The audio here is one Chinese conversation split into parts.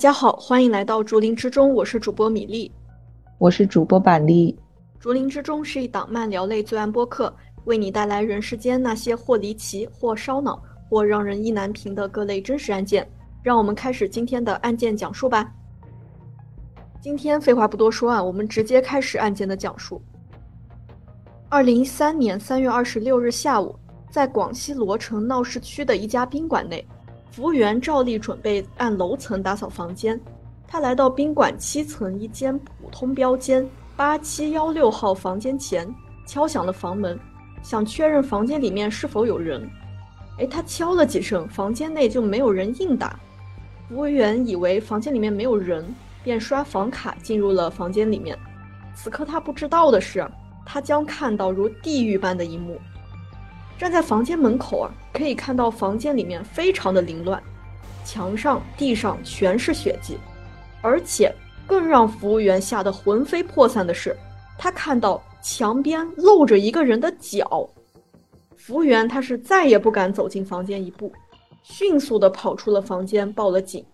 家好，欢迎来到竹林之中，我是主播米粒，我是主播板栗。竹林之中是一档漫聊类罪案播客，为你带来人世间那些或离奇、或烧脑、或让人意难平的各类真实案件。让我们开始今天的案件讲述吧。今天废话不多说啊，我们直接开始案件的讲述。二零一三年三月二十六日下午，在广西罗城闹市区的一家宾馆内，服务员照例准备按楼层打扫房间。他来到宾馆七层一间普通标间八七幺六号房间前，敲响了房门，想确认房间里面是否有人。哎，他敲了几声，房间内就没有人应答。服务员以为房间里面没有人。便刷房卡进入了房间里面。此刻他不知道的是，他将看到如地狱般的一幕。站在房间门口啊，可以看到房间里面非常的凌乱，墙上、地上全是血迹。而且更让服务员吓得魂飞魄散的是，他看到墙边露着一个人的脚。服务员他是再也不敢走进房间一步，迅速的跑出了房间，报了警。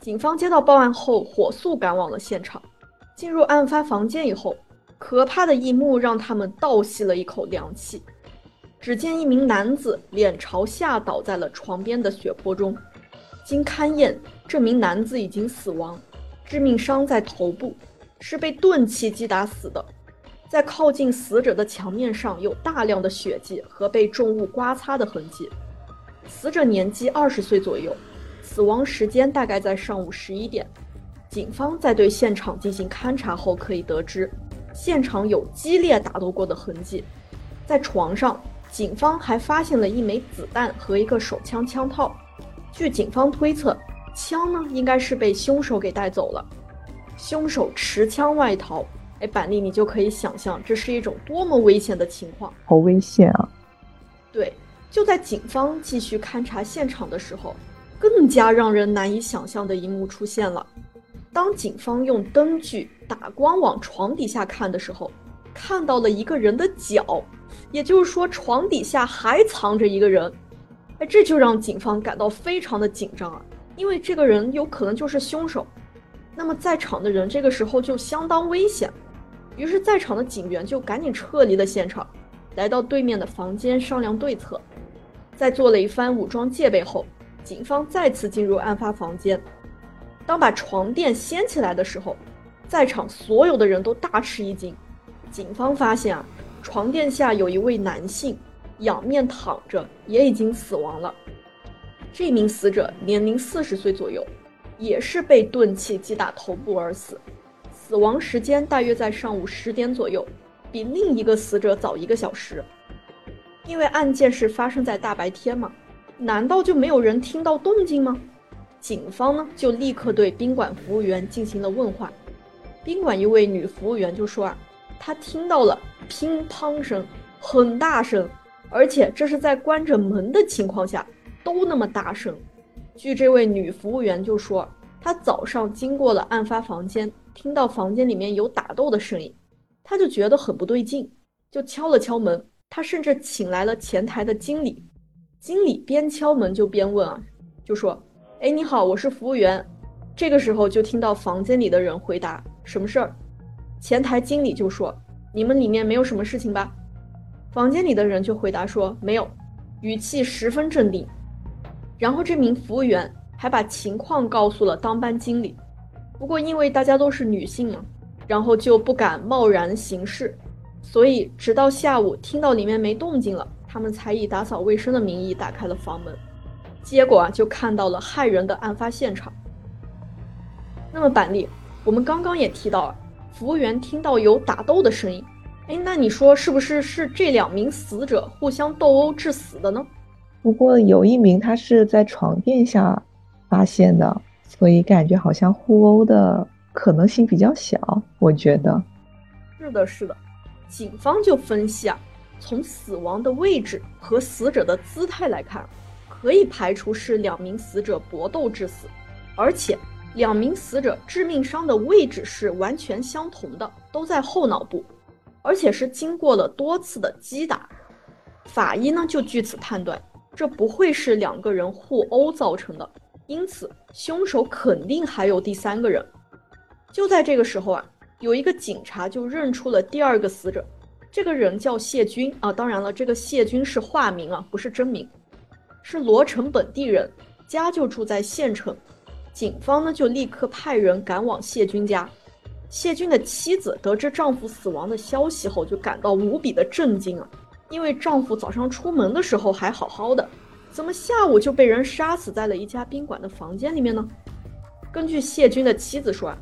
警方接到报案后，火速赶往了现场。进入案发房间以后，可怕的一幕让他们倒吸了一口凉气。只见一名男子脸朝下倒在了床边的血泊中。经勘验，这名男子已经死亡，致命伤在头部，是被钝器击打死的。在靠近死者的墙面上有大量的血迹和被重物刮擦的痕迹。死者年纪二十岁左右。死亡时间大概在上午十一点。警方在对现场进行勘查后，可以得知现场有激烈打斗过的痕迹。在床上，警方还发现了一枚子弹和一个手枪枪套。据警方推测，枪呢应该是被凶手给带走了。凶手持枪外逃，哎，板栗，你就可以想象这是一种多么危险的情况。好危险啊！对，就在警方继续勘察现场的时候。更加让人难以想象的一幕出现了。当警方用灯具打光往床底下看的时候，看到了一个人的脚，也就是说床底下还藏着一个人。哎，这就让警方感到非常的紧张啊，因为这个人有可能就是凶手。那么在场的人这个时候就相当危险，于是，在场的警员就赶紧撤离了现场，来到对面的房间商量对策。在做了一番武装戒备后。警方再次进入案发房间，当把床垫掀起来的时候，在场所有的人都大吃一惊。警方发现啊，床垫下有一位男性仰面躺着，也已经死亡了。这名死者年龄四十岁左右，也是被钝器击打头部而死，死亡时间大约在上午十点左右，比另一个死者早一个小时。因为案件是发生在大白天嘛。难道就没有人听到动静吗？警方呢就立刻对宾馆服务员进行了问话。宾馆一位女服务员就说啊，她听到了乒乓声，很大声，而且这是在关着门的情况下都那么大声。据这位女服务员就说，她早上经过了案发房间，听到房间里面有打斗的声音，她就觉得很不对劲，就敲了敲门。她甚至请来了前台的经理。经理边敲门就边问啊，就说：“哎，你好，我是服务员。”这个时候就听到房间里的人回答：“什么事儿？”前台经理就说：“你们里面没有什么事情吧？”房间里的人就回答说：“没有。”语气十分镇定。然后这名服务员还把情况告诉了当班经理。不过因为大家都是女性嘛，然后就不敢贸然行事，所以直到下午听到里面没动静了。他们才以打扫卫生的名义打开了房门，结果啊，就看到了骇人的案发现场。那么板栗，我们刚刚也提到了，服务员听到有打斗的声音，哎，那你说是不是是这两名死者互相斗殴致死的呢？不过有一名他是在床垫下发现的，所以感觉好像互殴的可能性比较小。我觉得，是的，是的，警方就分析啊。从死亡的位置和死者的姿态来看，可以排除是两名死者搏斗致死，而且两名死者致命伤的位置是完全相同的，都在后脑部，而且是经过了多次的击打。法医呢就据此判断，这不会是两个人互殴造成的，因此凶手肯定还有第三个人。就在这个时候啊，有一个警察就认出了第二个死者，这个人叫谢军啊。当然了，这个谢军是化名啊，不是真名，是罗城本地人，家就住在县城。警方呢就立刻派人赶往谢军家。谢军的妻子得知丈夫死亡的消息后，就感到无比的震惊啊，因为丈夫早上出门的时候还好好的，怎么下午就被人杀死在了一家宾馆的房间里面呢？根据谢军的妻子说啊，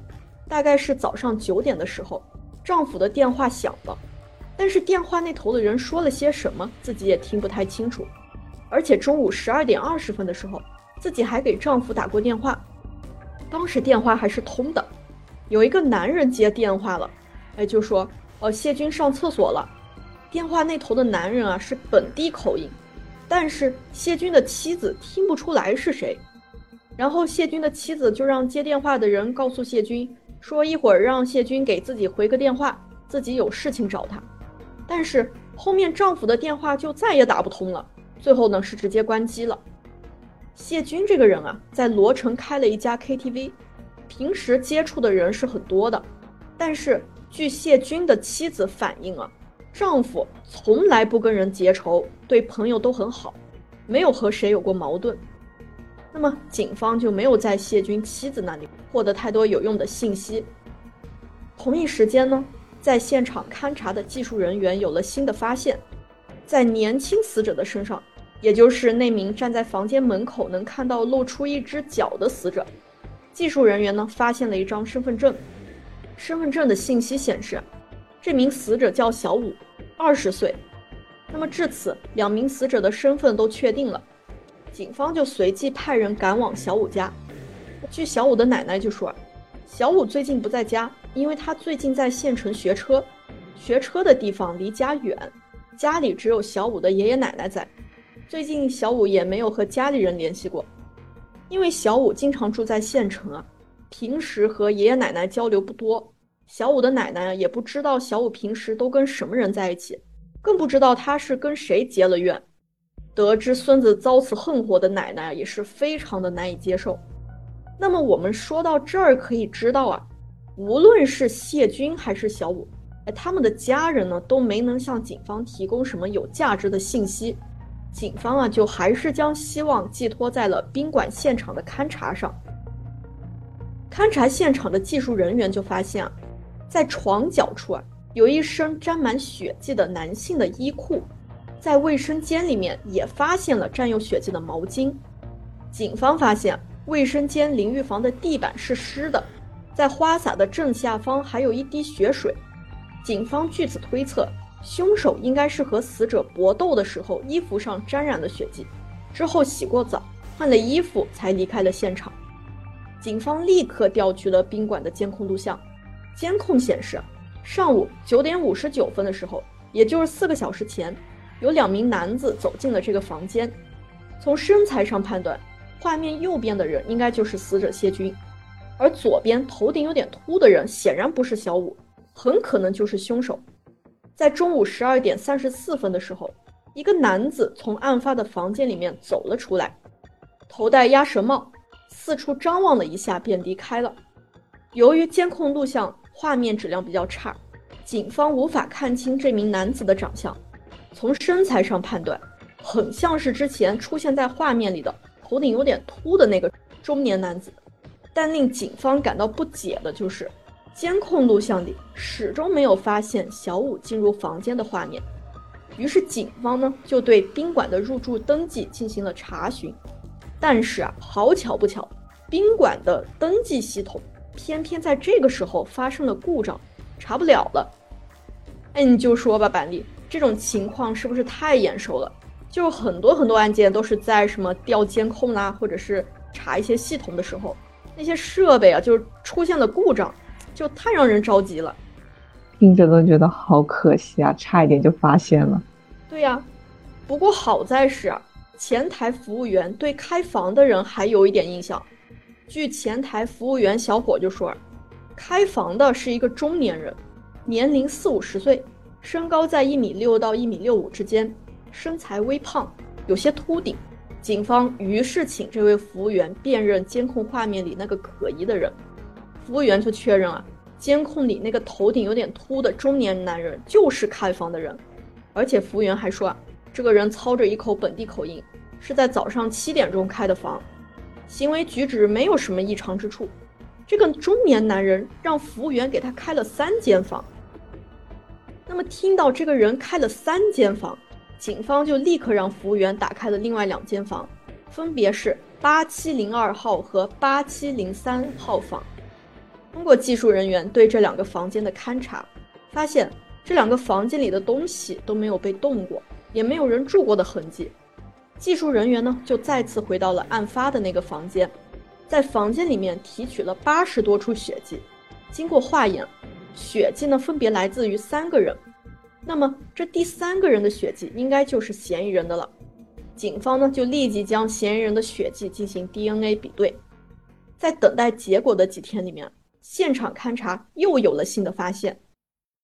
大概是早上九点的时候，丈夫的电话响了，但是电话那头的人说了些什么，自己也听不太清楚。而且中午十二点二十分的时候，自己还给丈夫打过电话。当时电话还是通的，有一个男人接电话了，哎，就说：“哦，谢军上厕所了。”电话那头的男人啊是本地口音，但是谢军的妻子听不出来是谁。然后谢军的妻子就让接电话的人告诉谢军，说一会儿让谢军给自己回个电话，自己有事情找他。但是后面丈夫的电话就再也打不通了，最后呢是直接关机了。谢军这个人啊，在罗城开了一家 KTV，平时接触的人是很多的。但是据谢军的妻子反映啊，丈夫从来不跟人结仇，对朋友都很好，没有和谁有过矛盾。那么警方就没有在谢军妻子那里获得太多有用的信息。同一时间呢，在现场勘查的技术人员有了新的发现，在年轻死者的身上。也就是那名站在房间门口能看到露出一只脚的死者，技术人员呢发现了一张身份证，身份证的信息显示，这名死者叫小武，二十岁。那么至此，两名死者的身份都确定了，警方就随即派人赶往小武家。据小武的奶奶就说，小武最近不在家，因为他最近在县城学车，学车的地方离家远，家里只有小武的爷爷奶奶在。最近小五也没有和家里人联系过，因为小五经常住在县城啊，平时和爷爷奶奶交流不多。小五的奶奶也不知道小五平时都跟什么人在一起，更不知道他是跟谁结了怨。得知孙子遭此横祸的奶奶也是非常的难以接受。那么我们说到这儿可以知道啊，无论是谢军还是小五，哎，他们的家人呢都没能向警方提供什么有价值的信息。警方啊，就还是将希望寄托在了宾馆现场的勘查上。勘察现场的技术人员就发现啊，在床角处啊，有一身沾满血迹的男性的衣裤，在卫生间里面也发现了沾有血迹的毛巾。警方发现，卫生间淋浴房的地板是湿的，在花洒的正下方还有一滴血水。警方据此推测。凶手应该是和死者搏斗的时候衣服上沾染了血迹，之后洗过澡，换了衣服才离开了现场。警方立刻调取了宾馆的监控录像，监控显示，上午九点五十九分的时候，也就是四个小时前，有两名男子走进了这个房间。从身材上判断，画面右边的人应该就是死者谢军，而左边头顶有点秃的人显然不是小武，很可能就是凶手。在中午十二点三十四分的时候，一个男子从案发的房间里面走了出来，头戴鸭舌帽，四处张望了一下便离开了。由于监控录像画面质量比较差，警方无法看清这名男子的长相。从身材上判断，很像是之前出现在画面里的头顶有点秃的那个中年男子。但令警方感到不解的就是。监控录像里始终没有发现小五进入房间的画面，于是警方呢就对宾馆的入住登记进行了查询，但是啊，好巧不巧，宾馆的登记系统偏偏在这个时候发生了故障，查不了了。哎，你就说吧，板栗，这种情况是不是太眼熟了？就很多很多案件都是在什么调监控啦，或者是查一些系统的时候，那些设备啊，就是出现了故障。就太让人着急了，听着都觉得好可惜啊！差一点就发现了。对呀，不过好在是前台服务员对开房的人还有一点印象。据前台服务员小伙就说，开房的是一个中年人，年龄四五十岁，身高在一米六到一米六五之间，身材微胖，有些秃顶，警方于是请这位服务员辨认监控画面里那个可疑的人。服务员就确认啊，监控里那个头顶有点秃的中年男人就是开房的人，而且服务员还说啊，这个人操着一口本地口音，是在早上七点钟开的房，行为举止没有什么异常之处。这个中年男人让服务员给他开了三间房。那么听到这个人开了三间房，警方就立刻让服务员打开了另外两间房，分别是八七零二号和八七零三号房。通过技术人员对这两个房间的勘察，发现这两个房间里的东西都没有被动过，也没有人住过的痕迹。技术人员呢，就再次回到了案发的那个房间，在房间里面提取了八十多处血迹，经过化验。血迹呢，分别来自于三个人，那么这第三个人的血迹应该就是嫌疑人的了。警方呢就立即将嫌疑人的血迹进行 DNA 比对。在等待结果的几天里面，现场勘查又有了新的发现。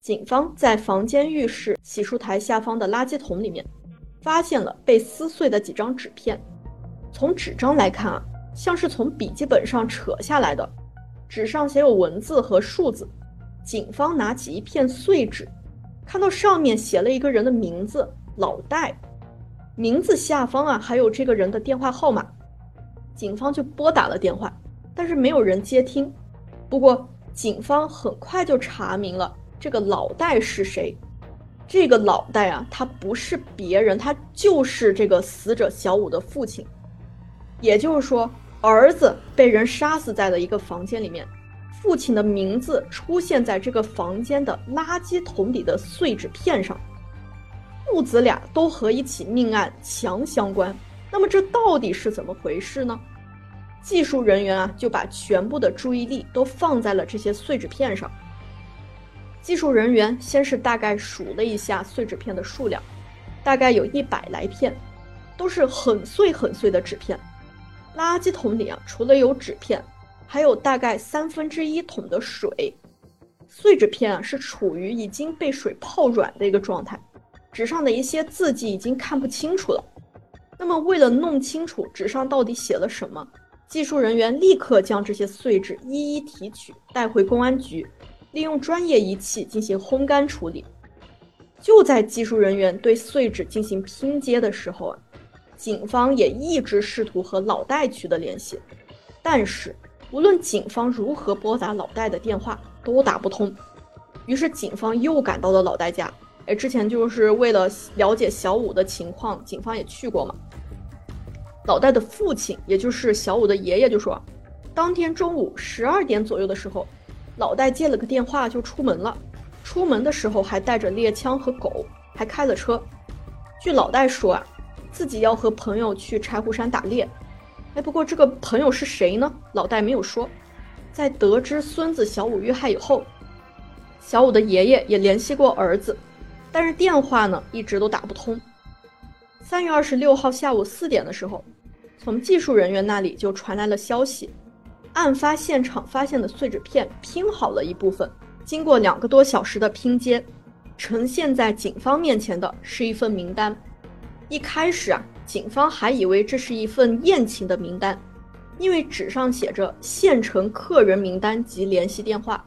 警方在房间浴室洗漱台下方的垃圾桶里面，发现了被撕碎的几张纸片。从纸张来看啊，像是从笔记本上扯下来的，纸上写有文字和数字。警方拿起一片碎纸，看到上面写了一个人的名字老戴，名字下方啊还有这个人的电话号码。警方就拨打了电话，但是没有人接听。不过警方很快就查明了这个老戴是谁。这个老戴啊，他不是别人，他就是这个死者小五的父亲。也就是说，儿子被人杀死在了一个房间里面。父亲的名字出现在这个房间的垃圾桶里的碎纸片上，父子俩都和一起命案强相关。那么这到底是怎么回事呢？技术人员啊就把全部的注意力都放在了这些碎纸片上。技术人员先是大概数了一下碎纸片的数量，大概有一百来片，都是很碎很碎的纸片。垃圾桶里啊除了有纸片。还有大概三分之一桶的水，碎纸片啊是处于已经被水泡软的一个状态，纸上的一些字迹已经看不清楚了。那么为了弄清楚纸上到底写了什么，技术人员立刻将这些碎纸一一提取带回公安局，利用专业仪器进行烘干处理。就在技术人员对碎纸进行拼接的时候啊，警方也一直试图和老戴取得联系，但是。无论警方如何拨打老戴的电话，都打不通。于是警方又赶到了老戴家。哎，之前就是为了了解小五的情况，警方也去过嘛。老戴的父亲，也就是小五的爷爷，就说，当天中午十二点左右的时候，老戴接了个电话就出门了。出门的时候还带着猎枪和狗，还开了车。据老戴说啊，自己要和朋友去柴胡山打猎。哎，不过这个朋友是谁呢？老戴没有说。在得知孙子小五遇害以后，小五的爷爷也联系过儿子，但是电话呢一直都打不通。三月二十六号下午四点的时候，从技术人员那里就传来了消息，案发现场发现的碎纸片拼好了一部分，经过两个多小时的拼接，呈现在警方面前的是一份名单。一开始啊。警方还以为这是一份宴请的名单，因为纸上写着县城客人名单及联系电话。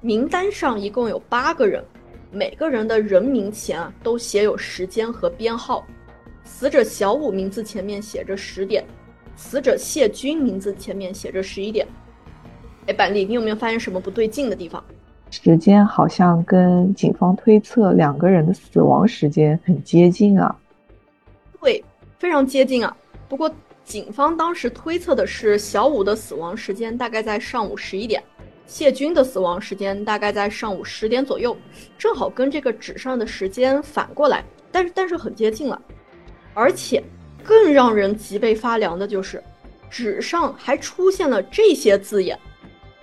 名单上一共有八个人，每个人的人名前啊都写有时间和编号。死者小五名字前面写着十点，死者谢军名字前面写着十一点。哎，板栗，你有没有发现什么不对劲的地方？时间好像跟警方推测两个人的死亡时间很接近啊。对。非常接近啊，不过警方当时推测的是小五的死亡时间大概在上午十一点，谢军的死亡时间大概在上午十点左右，正好跟这个纸上的时间反过来，但是但是很接近了，而且更让人脊背发凉的就是，纸上还出现了这些字眼：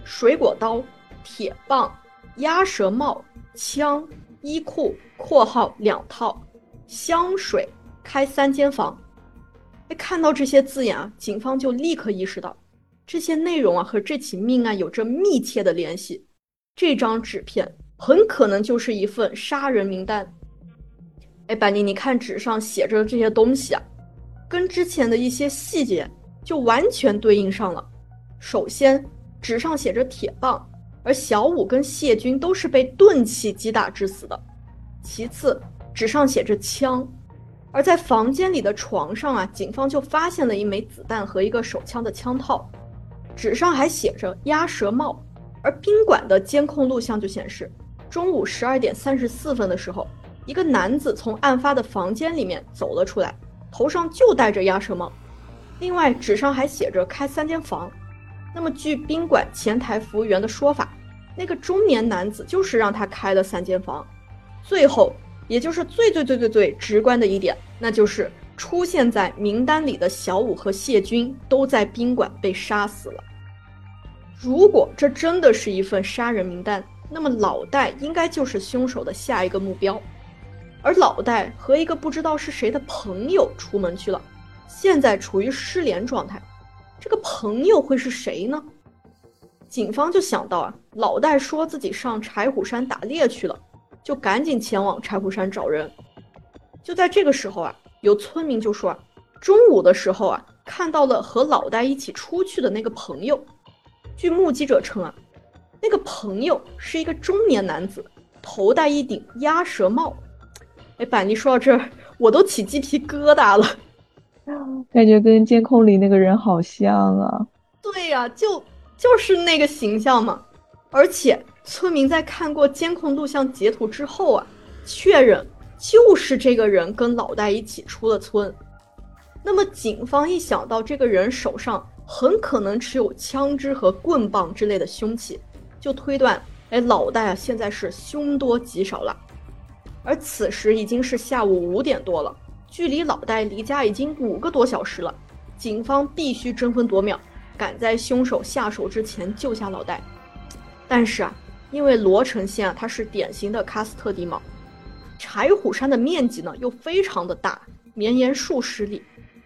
水果刀、铁棒、鸭舌帽、枪、衣裤（括号两套）、香水、开三间房。看到这些字眼啊，警方就立刻意识到，这些内容啊和这起命案有着密切的联系。这张纸片很可能就是一份杀人名单。哎，板尼，你看纸上写着的这些东西啊，跟之前的一些细节就完全对应上了。首先，纸上写着铁棒，而小五跟谢军都是被钝器击打致死的。其次，纸上写着枪，而在房间里的床上啊，警方就发现了一枚子弹和一个手枪的枪套。纸上还写着鸭舌帽，而宾馆的监控录像就显示，中午十二点三十四分的时候，一个男子从案发的房间里面走了出来，头上就戴着鸭舌帽。另外，纸上还写着开三间房。那么，据宾馆前台服务员的说法，那个中年男子就是让他开了三间房。最后，也就是最最最最最直观的一点，那就是出现在名单里的小五和谢军都在宾馆被杀死了。如果这真的是一份杀人名单，那么老戴应该就是凶手的下一个目标。而老戴和一个不知道是谁的朋友出门去了，现在处于失联状态。这个朋友会是谁呢？警方就想到啊，老戴说自己上柴虎山打猎去了，就赶紧前往柴虎山找人。就在这个时候啊，有村民就说啊，中午的时候啊，看到了和老戴一起出去的那个朋友。据目击者称啊，那个朋友是一个中年男子，头戴一顶鸭舌帽。哎，板尼说到这儿，我都起鸡皮疙瘩了，感觉跟监控里那个人好像啊。对呀，就就是那个形象嘛。而且村民在看过监控录像截图之后啊，确认就是这个人跟老戴一起出了村。那么警方一想到这个人手上，很可能持有枪支和棍棒之类的凶器，就推断，哎，老戴啊，现在是凶多吉少了。而此时已经是下午五点多了，距离老戴离家已经五个多小时了。警方必须争分夺秒，赶在凶手下手之前救下老戴。但是啊，因为罗城县啊，它是典型的喀斯特地貌，柴虎山的面积呢又非常的大，绵延数十里。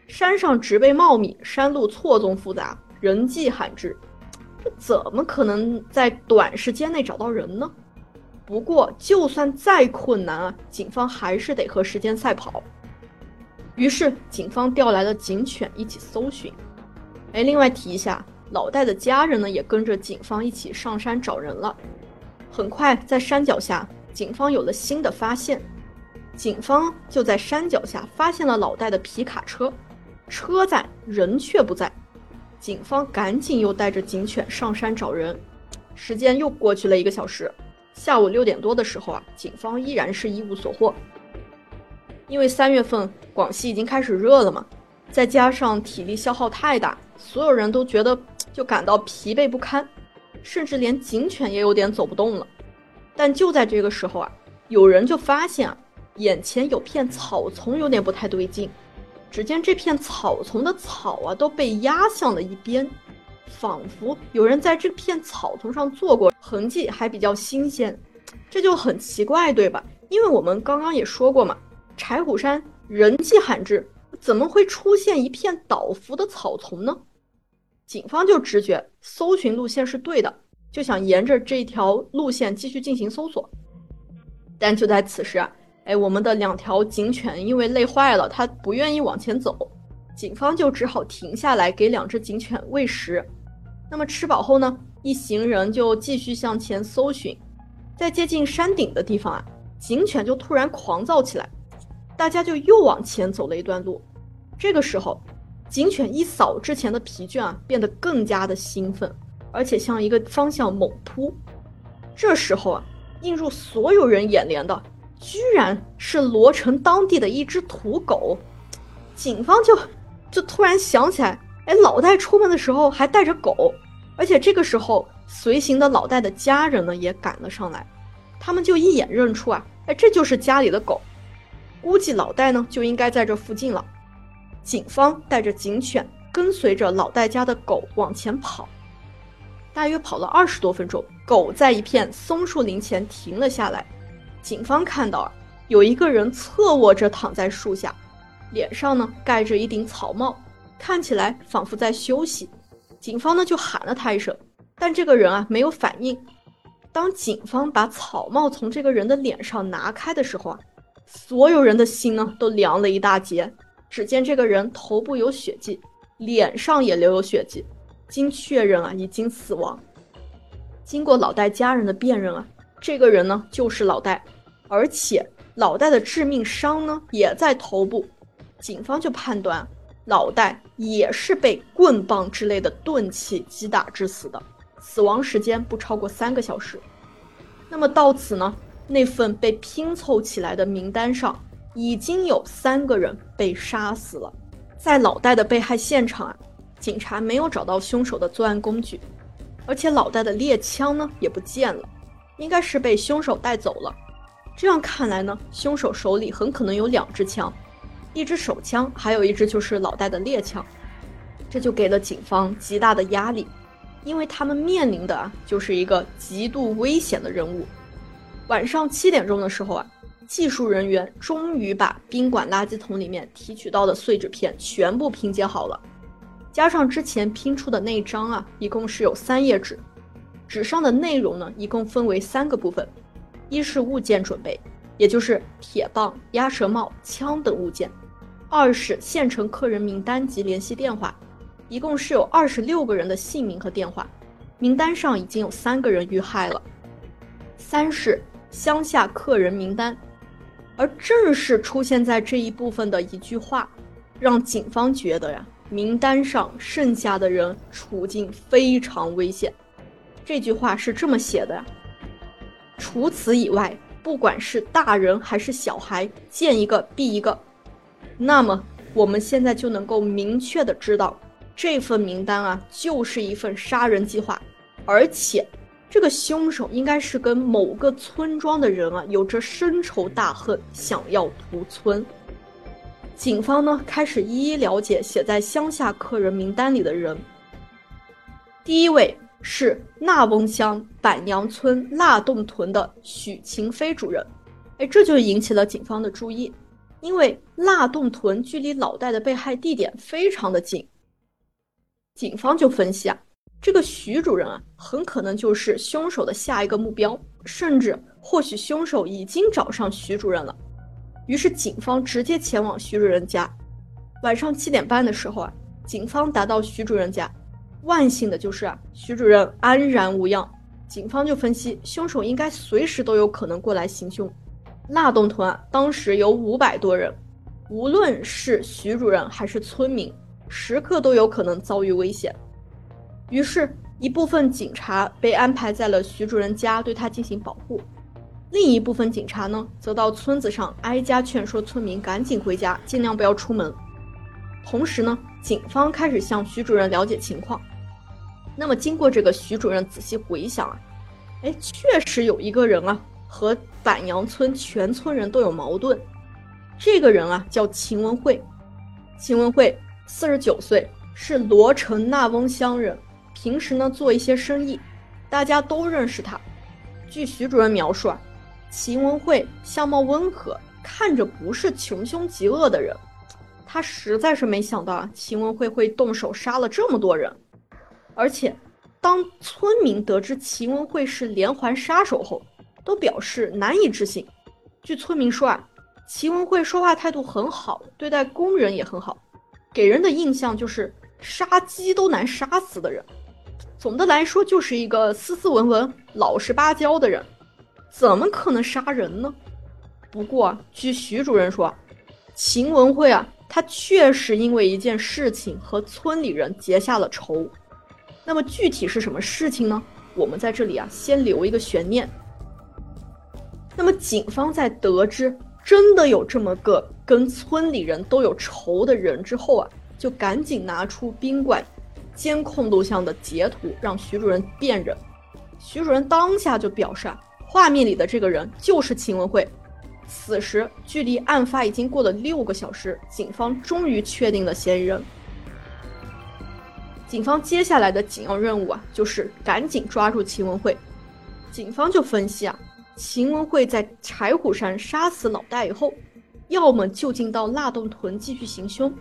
山上植被茂密，山路错综复杂，人迹罕至，这怎么可能在短时间内找到人呢？不过，就算再困难啊，警方还是得和时间赛跑。于是，警方调来了警犬一起搜寻。哎，另外提一下，老戴的家人呢也跟着警方一起上山找人了。很快，在山脚下，警方有了新的发现。警方就在山脚下发现了老戴的皮卡车。车在，人却不在，警方赶紧又带着警犬上山找人。时间又过去了一个小时，下午六点多的时候啊，警方依然是一无所获。因为三月份广西已经开始热了嘛，再加上体力消耗太大，所有人都觉得就感到疲惫不堪，甚至连警犬也有点走不动了。但就在这个时候啊，有人就发现啊，眼前有片草丛有点不太对劲。只见这片草丛的草啊都被压向了一边，仿佛有人在这片草丛上坐过，痕迹还比较新鲜，这就很奇怪，对吧？因为我们刚刚也说过嘛，柴虎山人迹罕至，怎么会出现一片倒伏的草丛呢？警方就直觉搜寻路线是对的，就想沿着这条路线继续进行搜索，但就在此时啊。哎，我们的两条警犬因为累坏了，它不愿意往前走，警方就只好停下来给两只警犬喂食。那么吃饱后呢，一行人就继续向前搜寻。在接近山顶的地方啊，警犬就突然狂躁起来，大家就又往前走了一段路。这个时候，警犬一扫之前的疲倦啊，变得更加的兴奋，而且向一个方向猛扑。这时候啊，映入所有人眼帘的。居然是罗城当地的一只土狗，警方就就突然想起来，哎，老戴出门的时候还带着狗，而且这个时候随行的老戴的家人呢也赶了上来，他们就一眼认出啊，哎，这就是家里的狗，估计老戴呢就应该在这附近了。警方带着警犬跟随着老戴家的狗往前跑，大约跑了二十多分钟，狗在一片松树林前停了下来。警方看到啊，有一个人侧卧着躺在树下，脸上呢盖着一顶草帽，看起来仿佛在休息。警方呢就喊了他一声，但这个人啊没有反应。当警方把草帽从这个人的脸上拿开的时候啊，所有人的心呢都凉了一大截。只见这个人头部有血迹，脸上也留有血迹，经确认啊，已经死亡。经过老戴家人的辨认啊，这个人呢就是老戴，而且老戴的致命伤呢也在头部，警方就判断老戴也是被棍棒之类的钝器击打致死的，死亡时间不超过三个小时。那么到此呢，那份被拼凑起来的名单上已经有三个人被杀死了。在老戴的被害现场啊，警察没有找到凶手的作案工具。而且老戴的猎枪呢也不见了，应该是被凶手带走了。这样看来呢，凶手手里很可能有两支枪，一支手枪，还有一支就是老戴的猎枪。这就给了警方极大的压力，因为他们面临的啊就是一个极度危险的任务。晚上七点钟的时候啊，技术人员终于把宾馆垃圾桶里面提取到的碎纸片全部拼接好了。加上之前拼出的那张啊，一共是有三页纸，纸上的内容呢，一共分为三个部分：一是物件准备，也就是铁棒、鸭舌帽、枪等物件；二是县城客人名单及联系电话，一共是有二十六个人的姓名和电话，名单上已经有三个人遇害了；三是乡下客人名单，而正是出现在这一部分的一句话，让警方觉得呀。名单上剩下的人处境非常危险，这句话是这么写的呀。除此以外，不管是大人还是小孩，见一个毙一个。那么我们现在就能够明确的知道，这份名单啊，就是一份杀人计划，而且这个凶手应该是跟某个村庄的人啊有着深仇大恨，想要屠村。警方呢开始一一了解写在乡下客人名单里的人。第一位是纳翁乡板娘村腊洞屯的许晴飞主任，哎，这就引起了警方的注意，因为腊洞屯距离老戴的被害地点非常的近。警方就分析啊，这个徐主任啊，很可能就是凶手的下一个目标，甚至或许凶手已经找上徐主任了。于是，警方直接前往徐主任家。晚上七点半的时候啊，警方达到徐主任家。万幸的就是啊，徐主任安然无恙。警方就分析，凶手应该随时都有可能过来行凶。腊洞屯啊，当时有五百多人，无论是徐主任还是村民，时刻都有可能遭遇危险。于是，一部分警察被安排在了徐主任家，对他进行保护。另一部分警察呢，则到村子上挨家劝说村民赶紧回家，尽量不要出门。同时呢，警方开始向徐主任了解情况。那么，经过这个徐主任仔细回想啊，哎，确实有一个人啊，和板杨村全村人都有矛盾。这个人啊，叫秦文慧。秦文慧四十九岁，是罗城纳翁乡人，平时呢做一些生意，大家都认识他。据徐主任描述啊。秦文慧相貌温和，看着不是穷凶极恶的人。他实在是没想到啊，秦文慧会动手杀了这么多人。而且，当村民得知秦文慧是连环杀手后，都表示难以置信。据村民说啊，秦文慧说话态度很好，对待工人也很好，给人的印象就是杀鸡都难杀死的人。总的来说，就是一个斯斯文文、老实巴交的人。怎么可能杀人呢？不过，据徐主任说，秦文慧啊，他确实因为一件事情和村里人结下了仇。那么具体是什么事情呢？我们在这里啊，先留一个悬念。那么警方在得知真的有这么个跟村里人都有仇的人之后啊，就赶紧拿出宾馆监控录像的截图，让徐主任辨认。徐主任当下就表示啊。画面里的这个人就是秦文慧。此时距离案发已经过了六个小时，警方终于确定了嫌疑人。警方接下来的紧要任务啊，就是赶紧抓住秦文慧。警方就分析啊，秦文慧在柴虎山杀死老戴以后，要么就近到腊洞屯继续行凶，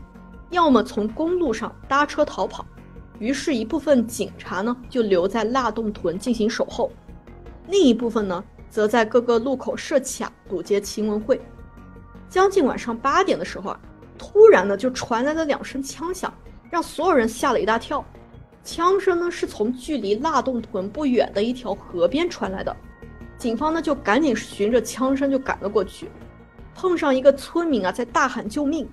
要么从公路上搭车逃跑。于是，一部分警察呢就留在腊洞屯进行守候。另一部分呢，则在各个路口设卡堵截秦文慧。将近晚上八点的时候啊，突然呢就传来了两声枪响，让所有人吓了一大跳。枪声呢是从距离腊洞屯不远的一条河边传来的，警方呢就赶紧循着枪声就赶了过去，碰上一个村民啊在大喊救命。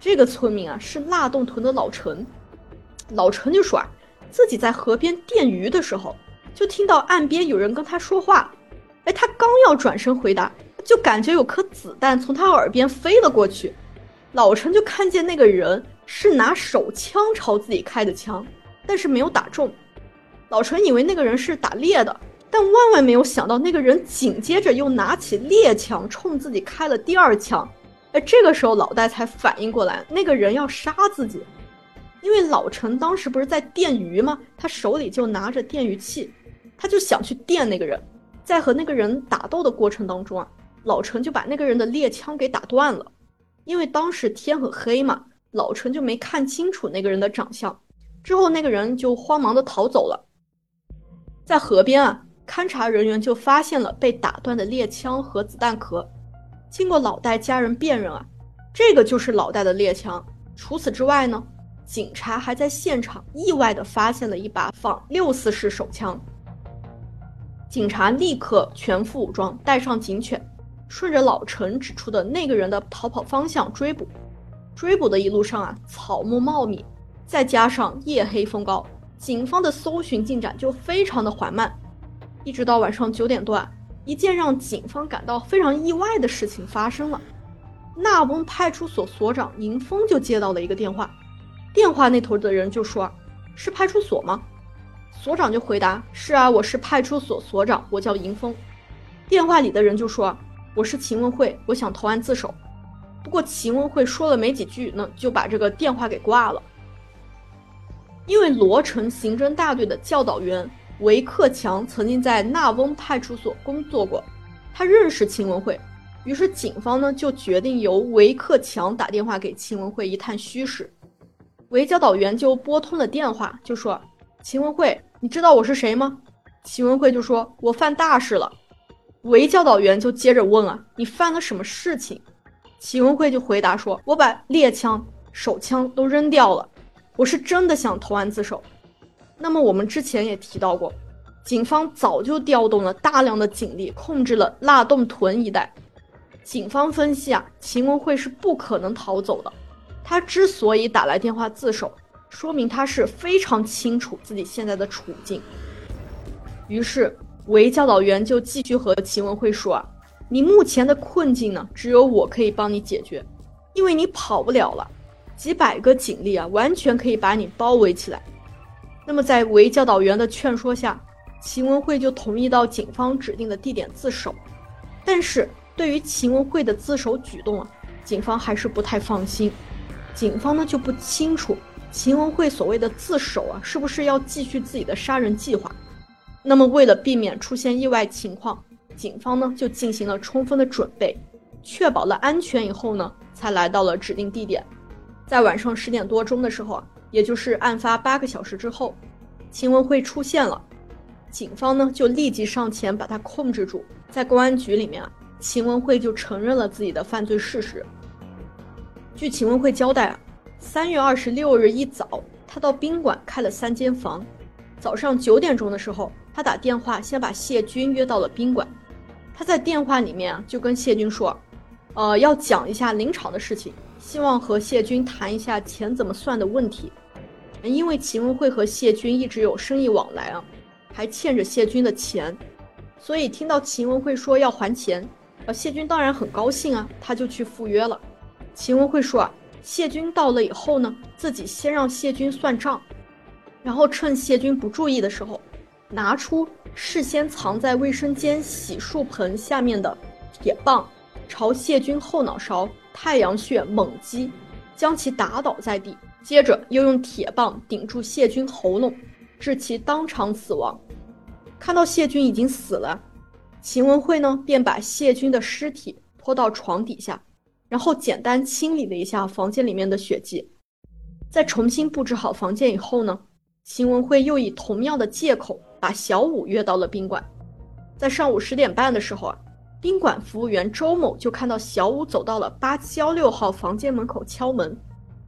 这个村民啊是腊洞屯的老陈，老陈就说啊自己在河边电鱼的时候，就听到岸边有人跟他说话，哎，他刚要转身回答，就感觉有颗子弹从他耳边飞了过去，老陈就看见那个人是拿手枪朝自己开的枪。但是没有打中，老陈以为那个人是打猎的，但万万没有想到那个人紧接着又拿起猎枪冲自己开了第二枪。哎，这个时候老戴才反应过来，那个人要杀自己，因为老陈当时不是在电鱼吗？他手里就拿着电鱼器，他就想去电那个人。在和那个人打斗的过程当中啊，老陈就把那个人的猎枪给打断了，因为当时天很黑嘛，老陈就没看清楚那个人的长相。之后，那个人就慌忙的逃走了。在河边啊，勘察人员就发现了被打断的猎枪和子弹壳。经过老戴家人辨认啊，这个就是老戴的猎枪。除此之外呢，警察还在现场意外的发现了一把仿六四式手枪。警察立刻全副武装，带上警犬，顺着老陈指出的那个人的逃跑方向追捕。追捕的一路上啊，草木茂密。再加上夜黑风高，警方的搜寻进展就非常的缓慢。一直到晚上九点多，一件让警方感到非常意外的事情发生了。纳翁派出所所长迎风就接到了一个电话，电话那头的人就说：“是派出所吗？”所长就回答：“是啊，我是派出所所长，我叫迎风。”电话里的人就说：“我是秦文慧，我想投案自首。”不过秦文慧说了没几句呢，就把这个电话给挂了。因为罗城刑侦大队的教导员韦克强曾经在纳翁派出所工作过，他认识秦文慧，于是警方呢就决定由韦克强打电话给秦文慧一探虚实。韦教导员就拨通了电话，就说：“秦文慧，你知道我是谁吗？”秦文慧就说：“我犯大事了。”韦教导员就接着问：“啊，你犯了什么事情？”秦文慧就回答说：“我把猎枪、手枪都扔掉了。”我是真的想投案自首。那么我们之前也提到过，警方早就调动了大量的警力，控制了腊洞屯一带。警方分析啊，秦文慧是不可能逃走的。他之所以打来电话自首，说明他是非常清楚自己现在的处境。于是韦教导员就继续和秦文慧说啊，你目前的困境呢，只有我可以帮你解决，因为你跑不了了。几百个警力啊，完全可以把你包围起来。那么，在韦教导员的劝说下，秦文慧就同意到警方指定的地点自首。但是，对于秦文慧的自首举动啊，警方还是不太放心。警方呢就不清楚秦文慧所谓的自首啊，是不是要继续自己的杀人计划？那么，为了避免出现意外情况，警方呢就进行了充分的准备，确保了安全以后呢，才来到了指定地点。在晚上十点多钟的时候啊，也就是案发八个小时之后，秦文慧出现了，警方呢就立即上前把他控制住。在公安局里面啊，秦文慧就承认了自己的犯罪事实。据秦文慧交代啊，三月二十六日一早，他到宾馆开了三间房。早上九点钟的时候，他打电话先把谢军约到了宾馆。他在电话里面啊就跟谢军说，呃，要讲一下林场的事情。希望和谢军谈一下钱怎么算的问题，因为秦文慧和谢军一直有生意往来啊，还欠着谢军的钱，所以听到秦文慧说要还钱，啊，谢军当然很高兴啊，他就去赴约了。秦文慧说啊，谢军到了以后呢，自己先让谢军算账，然后趁谢军不注意的时候，拿出事先藏在卫生间洗漱盆下面的铁棒，朝谢军后脑勺。太阳穴猛击，将其打倒在地，接着又用铁棒顶住谢军喉咙，致其当场死亡。看到谢军已经死了，秦文慧呢便把谢军的尸体拖到床底下，然后简单清理了一下房间里面的血迹。在重新布置好房间以后呢，秦文慧又以同样的借口把小五约到了宾馆。在上午十点半的时候啊。宾馆服务员周某就看到小五走到了八七幺六号房间门口敲门，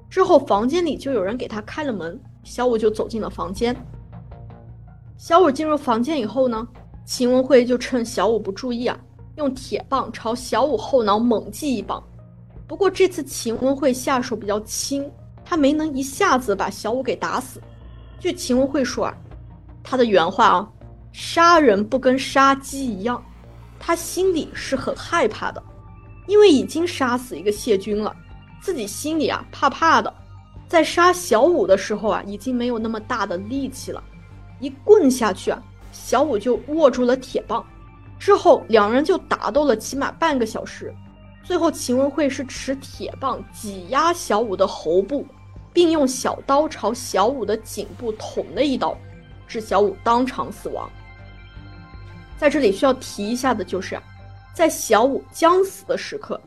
之后房间里就有人给他开了门，小五就走进了房间。小五进入房间以后呢，秦文慧就趁小五不注意啊，用铁棒朝小五后脑猛击一棒。不过这次秦文慧下手比较轻，他没能一下子把小五给打死。据秦文慧说啊，他的原话啊，杀人不跟杀鸡一样。他心里是很害怕的，因为已经杀死一个谢军了，自己心里啊怕怕的。在杀小五的时候啊，已经没有那么大的力气了，一棍下去啊，小五就握住了铁棒。之后两人就打斗了起码半个小时，最后秦文慧是持铁棒挤压小五的喉部，并用小刀朝小五的颈部捅了一刀，致小五当场死亡。在这里需要提一下的就是，在小五将死的时刻，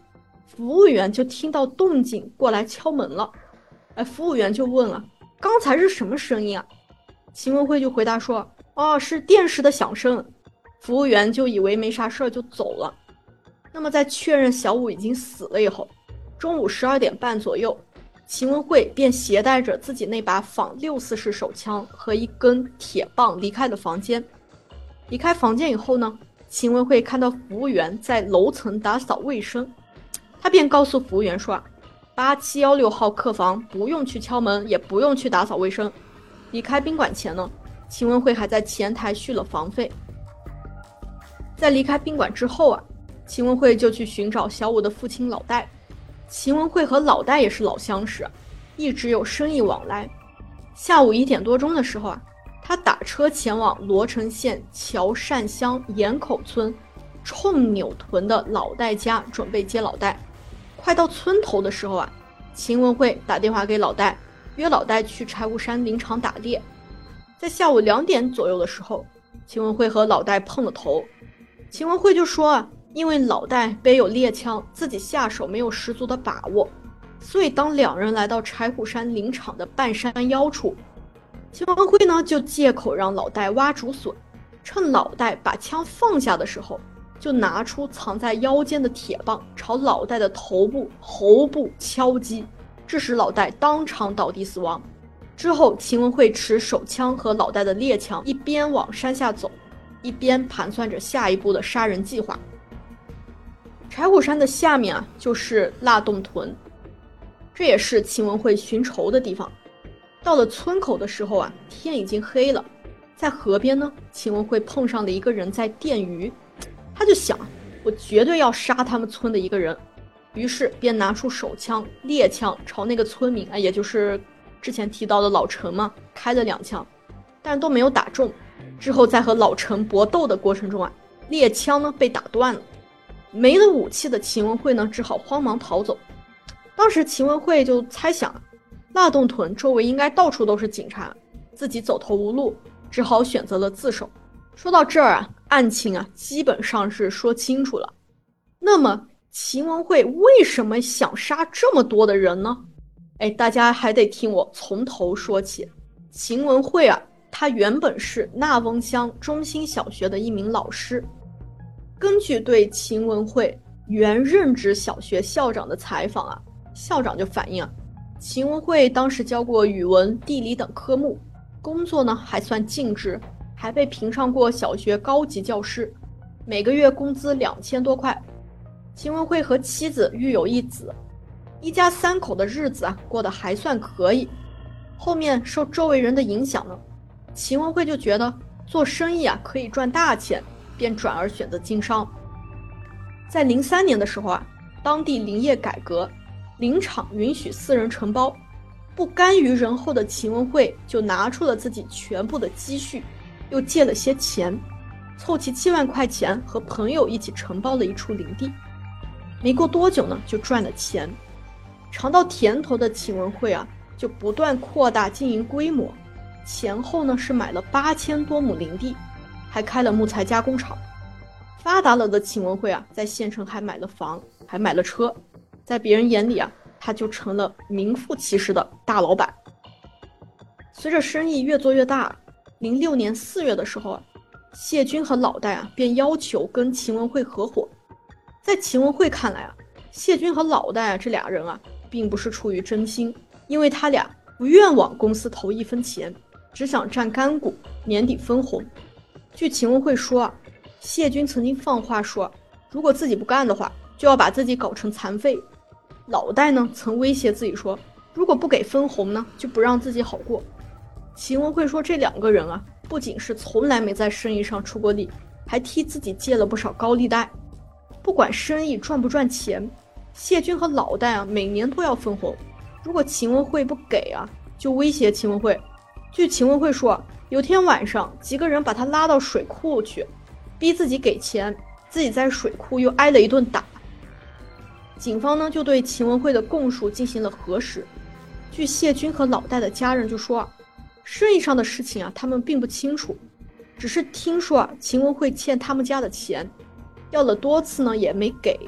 服务员就听到动静过来敲门了。哎，服务员就问了：“刚才是什么声音啊？”秦文慧就回答说：“哦，是电视的响声。”服务员就以为没啥事儿就走了。那么在确认小五已经死了以后，中午十二点半左右，秦文慧便携带着自己那把仿六四式手枪和一根铁棒离开了房间。离开房间以后呢，秦文慧看到服务员在楼层打扫卫生，他便告诉服务员说：“八七幺六号客房不用去敲门，也不用去打扫卫生。”离开宾馆前呢，秦文慧还在前台续了房费。在离开宾馆之后啊，秦文慧就去寻找小五的父亲老戴。秦文慧和老戴也是老相识，一直有生意往来。下午一点多钟的时候啊。他打车前往罗城县乔善乡岩口村冲纽屯的老戴家，准备接老戴。快到村头的时候啊，秦文慧打电话给老戴，约老戴去柴胡山林场打猎。在下午两点左右的时候，秦文慧和老戴碰了头。秦文慧就说啊，因为老戴背有猎枪，自己下手没有十足的把握，所以当两人来到柴胡山林场的半山腰处。秦文慧呢，就借口让老戴挖竹笋，趁老戴把枪放下的时候，就拿出藏在腰间的铁棒，朝老戴的头部、喉部敲击，致使老戴当场倒地死亡。之后，秦文慧持手枪和老戴的猎枪，一边往山下走，一边盘算着下一步的杀人计划。柴虎山的下面啊，就是腊洞屯，这也是秦文慧寻仇的地方。到了村口的时候啊，天已经黑了。在河边呢，秦文慧碰上了一个人在电鱼，他就想，我绝对要杀他们村的一个人，于是便拿出手枪、猎枪朝那个村民啊，也就是之前提到的老陈嘛，开了两枪，但都没有打中。之后在和老陈搏斗的过程中啊，猎枪呢被打断了，没了武器的秦文慧呢只好慌忙逃走。当时秦文慧就猜想。腊洞屯周围应该到处都是警察，自己走投无路，只好选择了自首。说到这儿啊，案情啊基本上是说清楚了。那么秦文慧为什么想杀这么多的人呢？哎，大家还得听我从头说起。秦文慧啊，他原本是纳翁乡中心小学的一名老师。根据对秦文慧原任职小学校长的采访啊，校长就反映啊。秦文慧当时教过语文、地理等科目，工作呢还算尽职，还被评上过小学高级教师，每个月工资两千多块。秦文慧和妻子育有一子，一家三口的日子啊过得还算可以。后面受周围人的影响呢，秦文慧就觉得做生意啊可以赚大钱，便转而选择经商。在零三年的时候啊，当地林业改革。林场允许私人承包，不甘于人后的秦文慧就拿出了自己全部的积蓄，又借了些钱，凑齐七万块钱，和朋友一起承包了一处林地。没过多久呢，就赚了钱。尝到甜头的秦文慧啊，就不断扩大经营规模，前后呢是买了八千多亩林地，还开了木材加工厂。发达了的秦文慧啊，在县城还买了房，还买了车。在别人眼里啊，他就成了名副其实的大老板。随着生意越做越大，零六年四月的时候啊，谢军和老戴啊便要求跟秦文慧合伙，在秦文慧看来啊，谢军和老戴啊这俩人啊，并不是出于真心，因为他俩不愿往公司投一分钱，只想占干股，年底分红。据秦文慧说啊，谢军曾经放话说，如果自己不干的话，就要把自己搞成残废。老戴呢，曾威胁自己说，如果不给分红呢，就不让自己好过。秦文慧说，这两个人啊，不仅是从来没在生意上出过力，还替自己借了不少高利贷。不管生意赚不赚钱，谢军和老戴啊，每年都要分红。如果秦文慧不给啊，就威胁秦文慧。据秦文慧说，有天晚上，几个人把他拉到水库去，逼自己给钱，自己在水库又挨了一顿打。警方呢，就对秦文慧的供述进行了核实。据谢军和老戴的家人就说啊。生意上的事情啊，他们并不清楚，只是听说啊，秦文慧欠他们家的钱，要了多次呢也没给。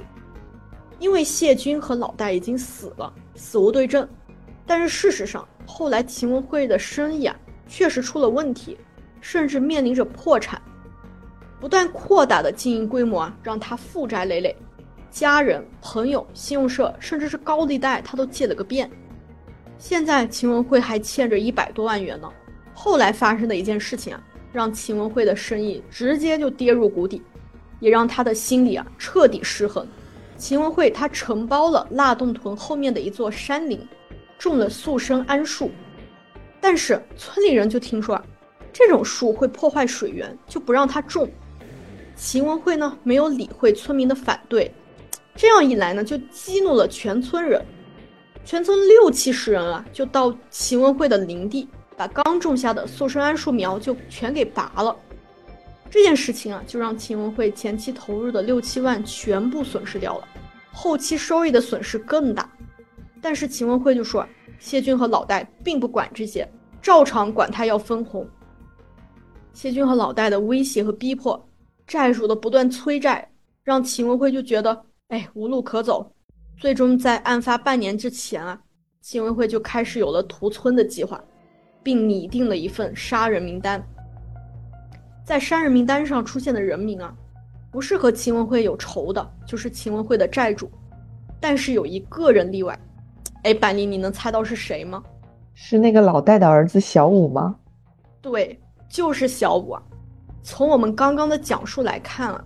因为谢军和老戴已经死了，死无对证。但是事实上，后来秦文慧的生意啊确实出了问题，甚至面临着破产。不断扩大的经营规模啊，让他负债累累，家人、朋友、信用社，甚至是高利贷，他都借了个遍。现在秦文慧还欠着一百多万元呢。后来发生的一件事情啊，让秦文慧的生意直接就跌入谷底，也让他的心里啊彻底失衡。秦文慧他承包了腊洞屯后面的一座山林，种了速生桉树，但是村里人就听说啊，这种树会破坏水源，就不让他种。秦文慧呢没有理会村民的反对，这样一来呢，就激怒了全村人。全村六七十人啊，就到秦文慧的林地，把刚种下的速生桉树苗就全给拔了。这件事情啊，就让秦文慧前期投入的六七万全部损失掉了，后期收益的损失更大。但是秦文慧就说，谢军和老戴并不管这些，照常管他要分红。谢军和老戴的威胁和逼迫，债主的不断催债，让秦文慧就觉得，哎，无路可走。最终在案发半年之前啊，秦文慧就开始有了屠村的计划，并拟定了一份杀人名单。在杀人名单上出现的人名啊，不是和秦文慧有仇的，就是秦文慧的债主。但是有一个人例外，哎，板栗，你能猜到是谁吗？是那个老戴的儿子小五吗？对，就是小五啊。从我们刚刚的讲述来看啊，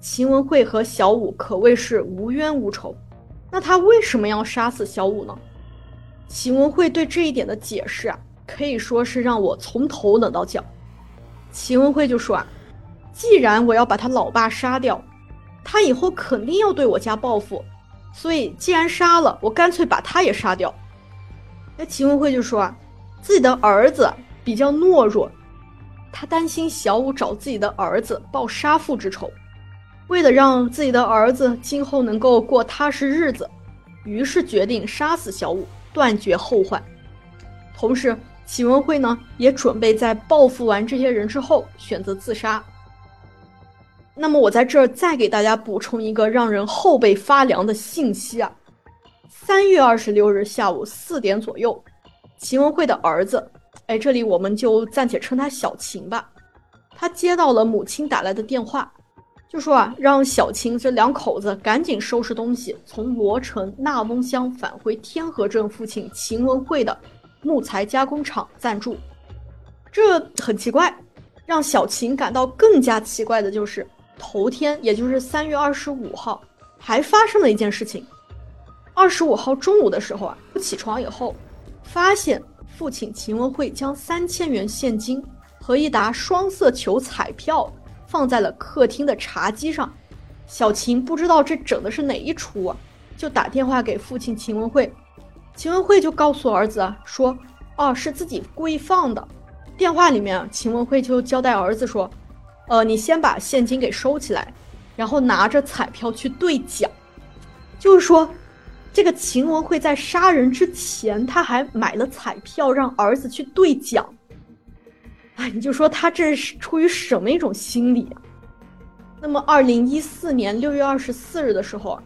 秦文慧和小五可谓是无冤无仇。那他为什么要杀死小五呢？秦文慧对这一点的解释啊，可以说是让我从头冷到脚。秦文慧就说啊，既然我要把他老爸杀掉，他以后肯定要对我家报复，所以既然杀了，我干脆把他也杀掉。那秦文慧就说啊，自己的儿子比较懦弱，他担心小五找自己的儿子报杀父之仇。为了让自己的儿子今后能够过踏实日子，于是决定杀死小五，断绝后患。同时，秦文慧呢也准备在报复完这些人之后选择自杀。那么，我在这儿再给大家补充一个让人后背发凉的信息啊：三月二十六日下午四点左右，秦文慧的儿子，哎，这里我们就暂且称他小秦吧，他接到了母亲打来的电话。就说啊，让小秦这两口子赶紧收拾东西，从罗城纳翁乡返回天河镇父亲秦文慧的木材加工厂暂住。这很奇怪，让小秦感到更加奇怪的就是，头天，也就是三月二十五号，还发生了一件事情。二十五号中午的时候啊，起床以后，发现父亲秦文慧将三千元现金和一沓双色球彩票。放在了客厅的茶几上，小秦不知道这整的是哪一出啊，就打电话给父亲秦文慧，秦文慧就告诉儿子说，哦是自己故意放的。电话里面，秦文慧就交代儿子说，呃你先把现金给收起来，然后拿着彩票去兑奖。就是说，这个秦文慧在杀人之前，他还买了彩票让儿子去兑奖。哎，你就说他这是出于什么一种心理啊？那么，二零一四年六月二十四日的时候，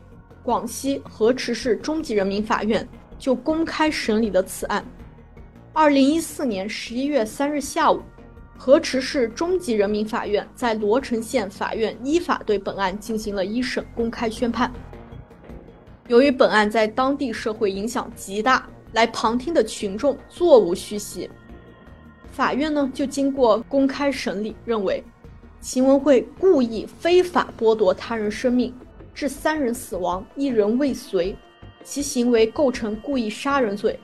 广西河池市中级人民法院就公开审理了此案。二零一四年十一月三日下午，河池市中级人民法院在罗城县法院依法对本案进行了一审公开宣判。由于本案在当地社会影响极大，来旁听的群众座无虚席，法院呢就经过公开审理，认为秦文慧故意非法剥夺他人生命，致三人死亡，一人未遂，其行为构成故意杀人罪。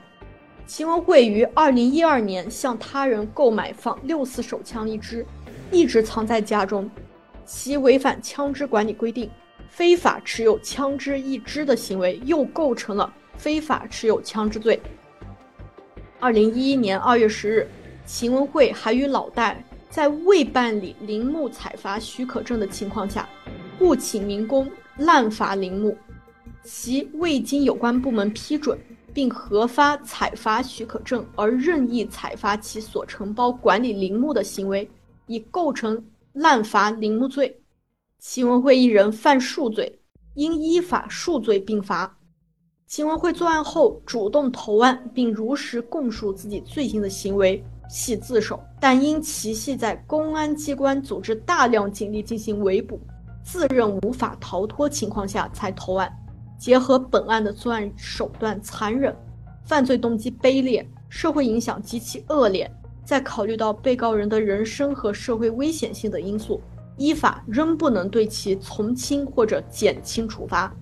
秦文慧于二零一二年向他人购买仿六四手枪一支，一直藏在家中，其违反枪支管理规定，非法持有枪支一支的行为又构成了非法持有枪支罪。二零一一年二月十日，秦文慧还与老戴在未办理林木采伐许可证的情况下，雇请民工滥伐林木，其未经有关部门批准。并核发采伐许可证而任意采伐其所承包管理林木的行为，已构成滥伐林木罪。秦文慧一人犯数罪，应依法数罪并罚。秦文慧作案后主动投案，并如实供述自己罪行的行为系自首，但因其系在公安机关组织大量警力进行围捕，自认无法逃脱情况下才投案。结合本案的作案手段残忍，犯罪动机卑劣，社会影响极其恶劣，再考虑到被告人的人身和社会危险性的因素，依法仍不能对其从轻或者减轻处罚。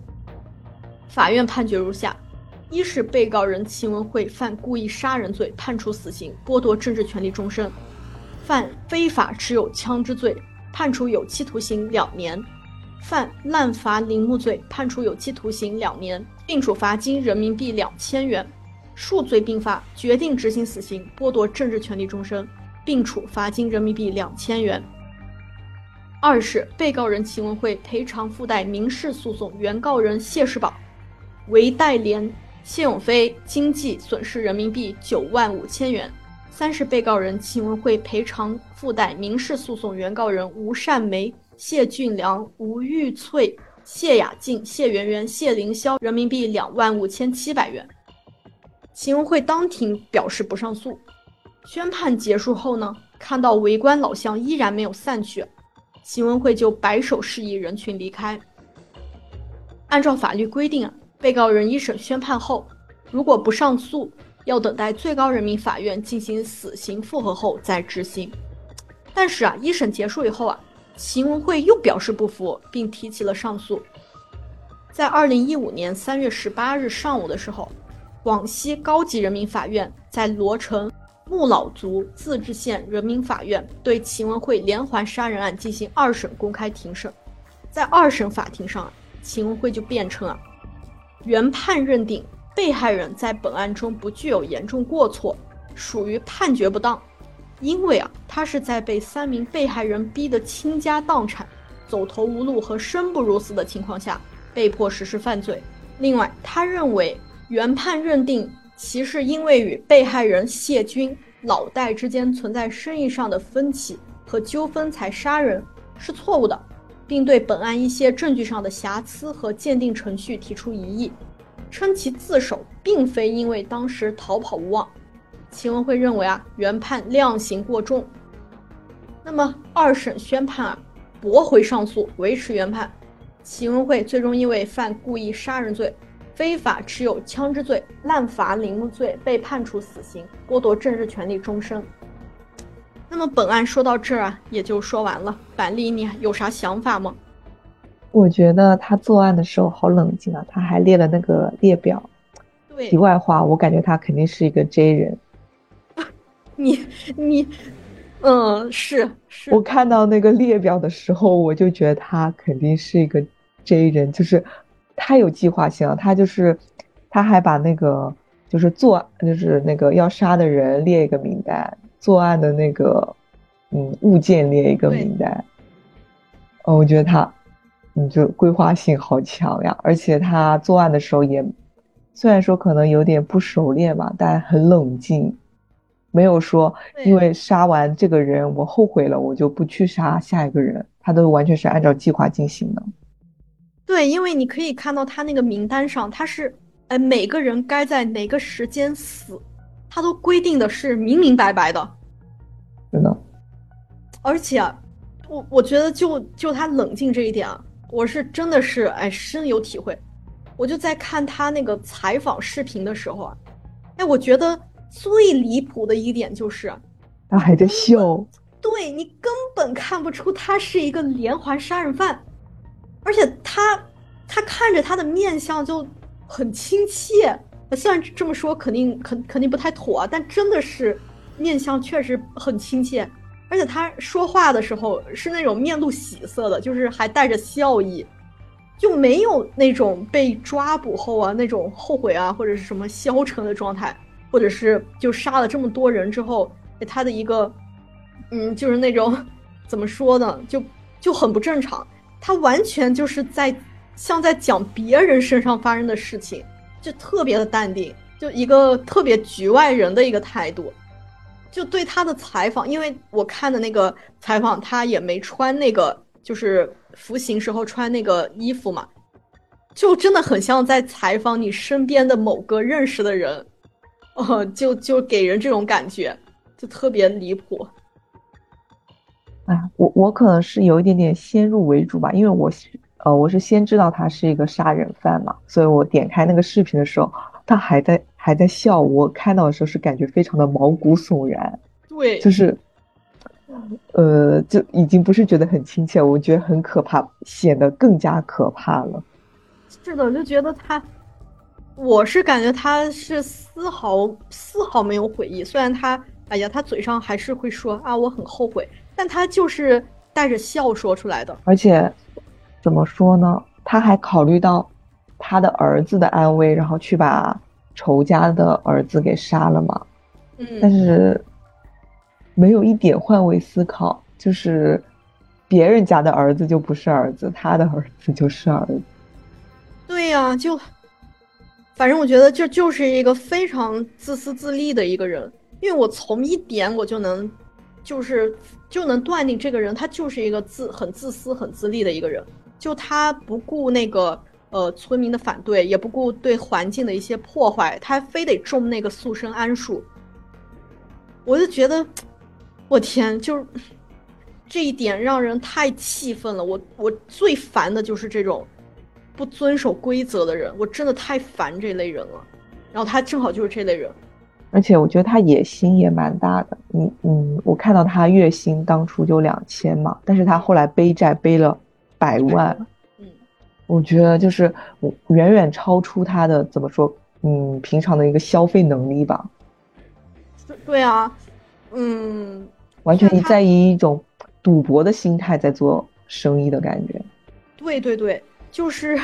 法院判决如下：一是被告人秦文慧犯故意杀人罪，判处死刑，剥夺政治权利终身；犯非法持有枪支罪，判处有期徒刑两年。犯滥伐林木罪，判处有期徒刑两年，并处罚金人民币两千元；数罪并罚，决定执行死刑，剥夺政治权利终身，并处罚金人民币两千元。二是被告人秦文慧赔偿附带民事诉讼原告人谢世宝、韦代莲、谢永飞经济损失人民币九万五千元。三是被告人秦文慧赔偿附带民事诉讼原告人吴善梅。谢俊良、吴玉翠、谢雅静、谢媛媛、谢凌霄人民币两万五千七百元。秦文慧当庭表示不上诉。宣判结束后呢，看到围观老乡依然没有散去，秦文慧就摆手示意人群离开。按照法律规定啊，被告人一审宣判后，如果不上诉，要等待最高人民法院进行死刑复核后再执行。但是啊，一审结束以后啊。秦文慧又表示不服，并提起了上诉。在二零一五年三月十八日上午的时候，广西高级人民法院在罗城木老族自治县人民法院对秦文慧连环杀人案进行二审公开庭审。在二审法庭上，秦文慧就辩称啊，原判认定被害人在本案中不具有严重过错，属于判决不当。因为啊，他是在被三名被害人逼得倾家荡产、走投无路和生不如死的情况下，被迫实施犯罪。另外，他认为原判认定其是因为与被害人谢军、老戴之间存在生意上的分歧和纠纷才杀人是错误的，并对本案一些证据上的瑕疵和鉴定程序提出异议，称其自首并非因为当时逃跑无望。秦文慧认为啊，原判量刑过重。那么二审宣判啊，驳回上诉，维持原判。秦文慧最终因为犯故意杀人罪、非法持有枪支罪、滥伐林木罪被判处死刑，剥夺政治权利终身。那么本案说到这儿啊，也就说完了。板栗，你有啥想法吗？我觉得他作案的时候好冷静啊，他还列了那个列表。对。题外话，我感觉他肯定是一个 J 人。你你，嗯，是是。我看到那个列表的时候，我就觉得他肯定是一个 J 人，就是太有计划性了。他就是，他还把那个就是做就是那个要杀的人列一个名单，作案的那个嗯物件列一个名单。哦，我觉得他，你就规划性好强呀！而且他作案的时候也，虽然说可能有点不熟练吧，但很冷静。没有说，因为杀完这个人我后悔了，我就不去杀下一个人。他都完全是按照计划进行的。对，因为你可以看到他那个名单上，他是，呃，每个人该在哪个时间死，他都规定的是明明白白的。真的。而且，我我觉得就就他冷静这一点啊，我是真的是哎深有体会。我就在看他那个采访视频的时候啊，哎，我觉得最离谱的一点就是他还在笑，对你根本看不出他是一个连环杀人犯，而且他他看着他的面相就很亲切。虽然这么说肯定肯肯定不太妥啊，但真的是面相确实很亲切，而且他说话的时候是那种面露喜色的，就是还带着笑意，就没有那种被抓捕后啊那种后悔啊或者是什么消沉的状态，或者是就杀了这么多人之后他的一个嗯就是那种怎么说呢就就很不正常，他完全就是在像在讲别人身上发生的事情。就特别的淡定，就一个特别局外人的一个态度，就对他的采访，因为我看的那个采访，他也没穿那个，就是服刑时候穿那个衣服嘛，就真的很像在采访你身边的某个认识的人，哦，就就给人这种感觉，就特别离谱。哎，我我可能是有一点点先入为主吧，因为我。呃，我是先知道他是一个杀人犯嘛，所以我点开那个视频的时候，他还在还在笑。我看到的时候是感觉非常的毛骨悚然，对，就是，呃，就已经不是觉得很亲切，我觉得很可怕，显得更加可怕了。是的，就觉得他，我是感觉他是丝毫丝毫没有悔意，虽然他，哎呀，他嘴上还是会说啊我很后悔，但他就是带着笑说出来的，而且。怎么说呢？他还考虑到他的儿子的安危，然后去把仇家的儿子给杀了嘛？嗯，但是没有一点换位思考，就是别人家的儿子就不是儿子，他的儿子就是儿子。对呀，就反正我觉得这就是一个非常自私自利的一个人，因为我从一点我就能就是就能断定这个人他就是一个自很自私很自利的一个人。就他不顾那个呃村民的反对，也不顾对环境的一些破坏，他非得种那个速生桉树。我就觉得，我天，就是这一点让人太气愤了。我我最烦的就是这种不遵守规则的人，我真的太烦这类人了。然后他正好就是这类人，而且我觉得他野心也蛮大的。嗯嗯，我看到他月薪当初就两千嘛，但是他后来背债背了。百万，嗯，我觉得就是远远超出他的怎么说，嗯，平常的一个消费能力吧。对啊，嗯，完全在以一种赌博的心态在做生意的感觉。对对对，就是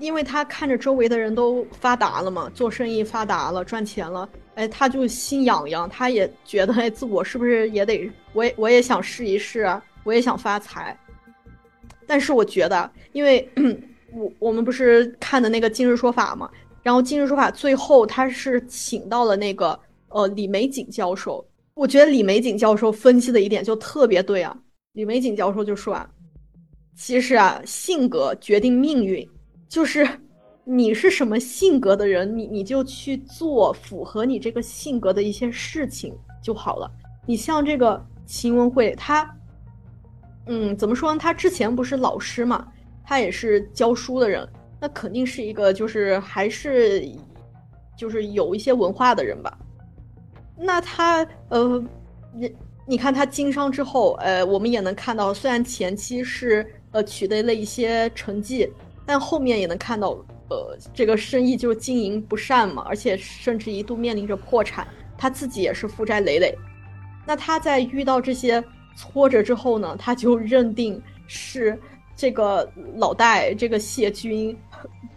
因为他看着周围的人都发达了嘛，做生意发达了，赚钱了，哎，他就心痒痒，他也觉得哎，自我是不是也得，我也我也想试一试啊，我也想发财。但是我觉得，因为 我我们不是看的那个《今日说法》嘛，然后《今日说法》最后他是请到了那个呃李玫瑾教授，我觉得李玫瑾教授分析的一点就特别对啊。李玫瑾教授就说啊，其实啊，性格决定命运，就是你是什么性格的人，你你就去做符合你这个性格的一些事情就好了。你像这个秦文慧，他。嗯，怎么说呢？他之前不是老师嘛，他也是教书的人，那肯定是一个就是还是就是有一些文化的人吧。那他呃，你你看他经商之后，呃，我们也能看到，虽然前期是呃取得了一些成绩，但后面也能看到，呃，这个生意就是经营不善嘛，而且甚至一度面临着破产，他自己也是负债累累。那他在遇到这些。挫折之后呢，他就认定是这个老戴、这个谢军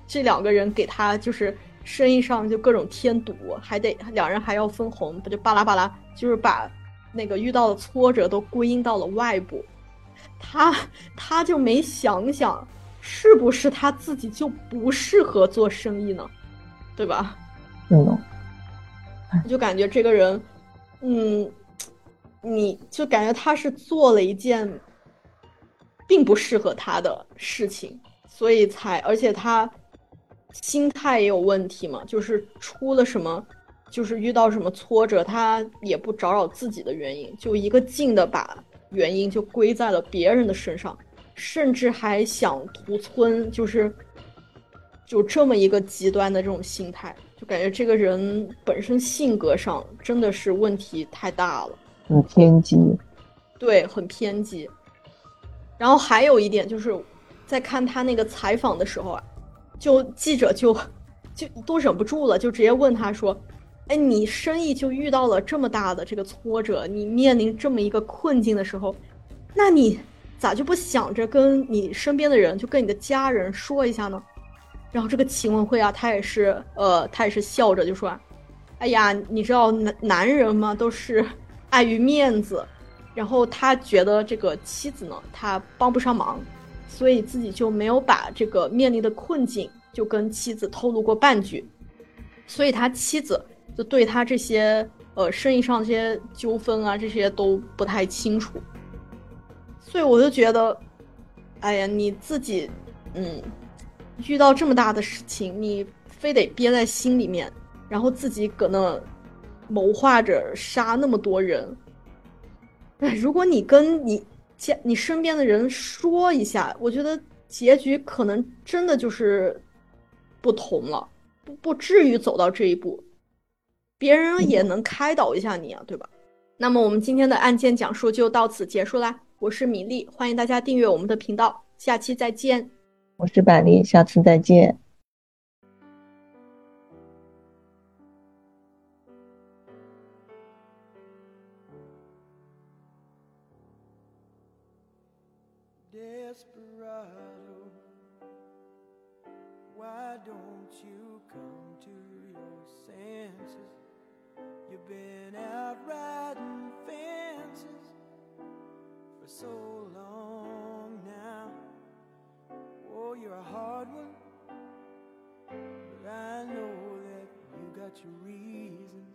这两个人给他就是生意上就各种添堵，还得两人还要分红，不就巴拉巴拉，就是把那个遇到的挫折都归因到了外部。他他就没想想，是不是他自己就不适合做生意呢？对吧？嗯，就感觉这个人，嗯。你就感觉他是做了一件并不适合他的事情，所以才，而且他心态也有问题嘛，就是出了什么，就是遇到什么挫折，他也不找找自己的原因，就一个劲的把原因就归在了别人的身上，甚至还想屠村，就是就这么一个极端的这种心态，就感觉这个人本身性格上真的是问题太大了，很偏激，对，很偏激。然后还有一点就是，在看他那个采访的时候啊，就记者就就都忍不住了，就直接问他说。哎，你生意就遇到了这么大的这个挫折，你面临这么一个困境的时候，那你咋就不想着跟你身边的人，就跟你的家人说一下呢？然后这个秦文慧啊，他也是，呃，他也是笑着就说：“哎呀，你知道男男人嘛，都是碍于面子，然后他觉得这个妻子呢，他帮不上忙，所以自己就没有把这个面临的困境就跟妻子透露过半句，所以他妻子。”就对他这些呃生意上这些纠纷啊，这些都不太清楚，所以我就觉得，哎呀，你自己，嗯，遇到这么大的事情，你非得憋在心里面，然后自己搁那谋划着杀那么多人，哎，如果你跟你家你身边的人说一下，我觉得结局可能真的就是不同了，不不至于走到这一步。别人也能开导一下你啊，对吧？那么我们今天的案件讲述就到此结束啦。我是米粒，欢迎大家订阅我们的频道，下期再见。我是百丽，下次再见。Your reasons.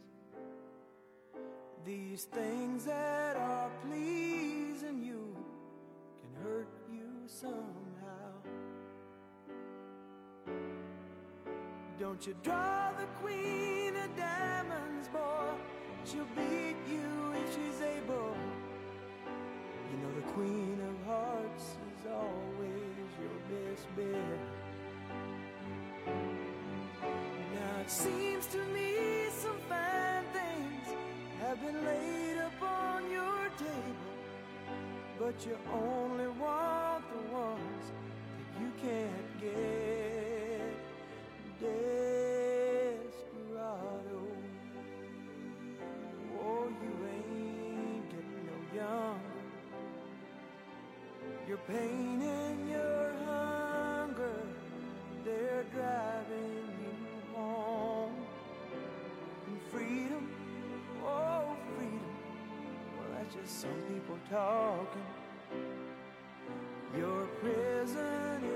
These things that are pleasing you can hurt you somehow. Don't you draw the queen of diamonds, boy? She'll beat you if she's able. You know the queen of hearts is always your best bet. Seems to me some fine things have been laid upon your table, but you only want the ones that you can't get. Desperado. Oh, you ain't getting no younger. Your pain just some people talking. Your prison. is.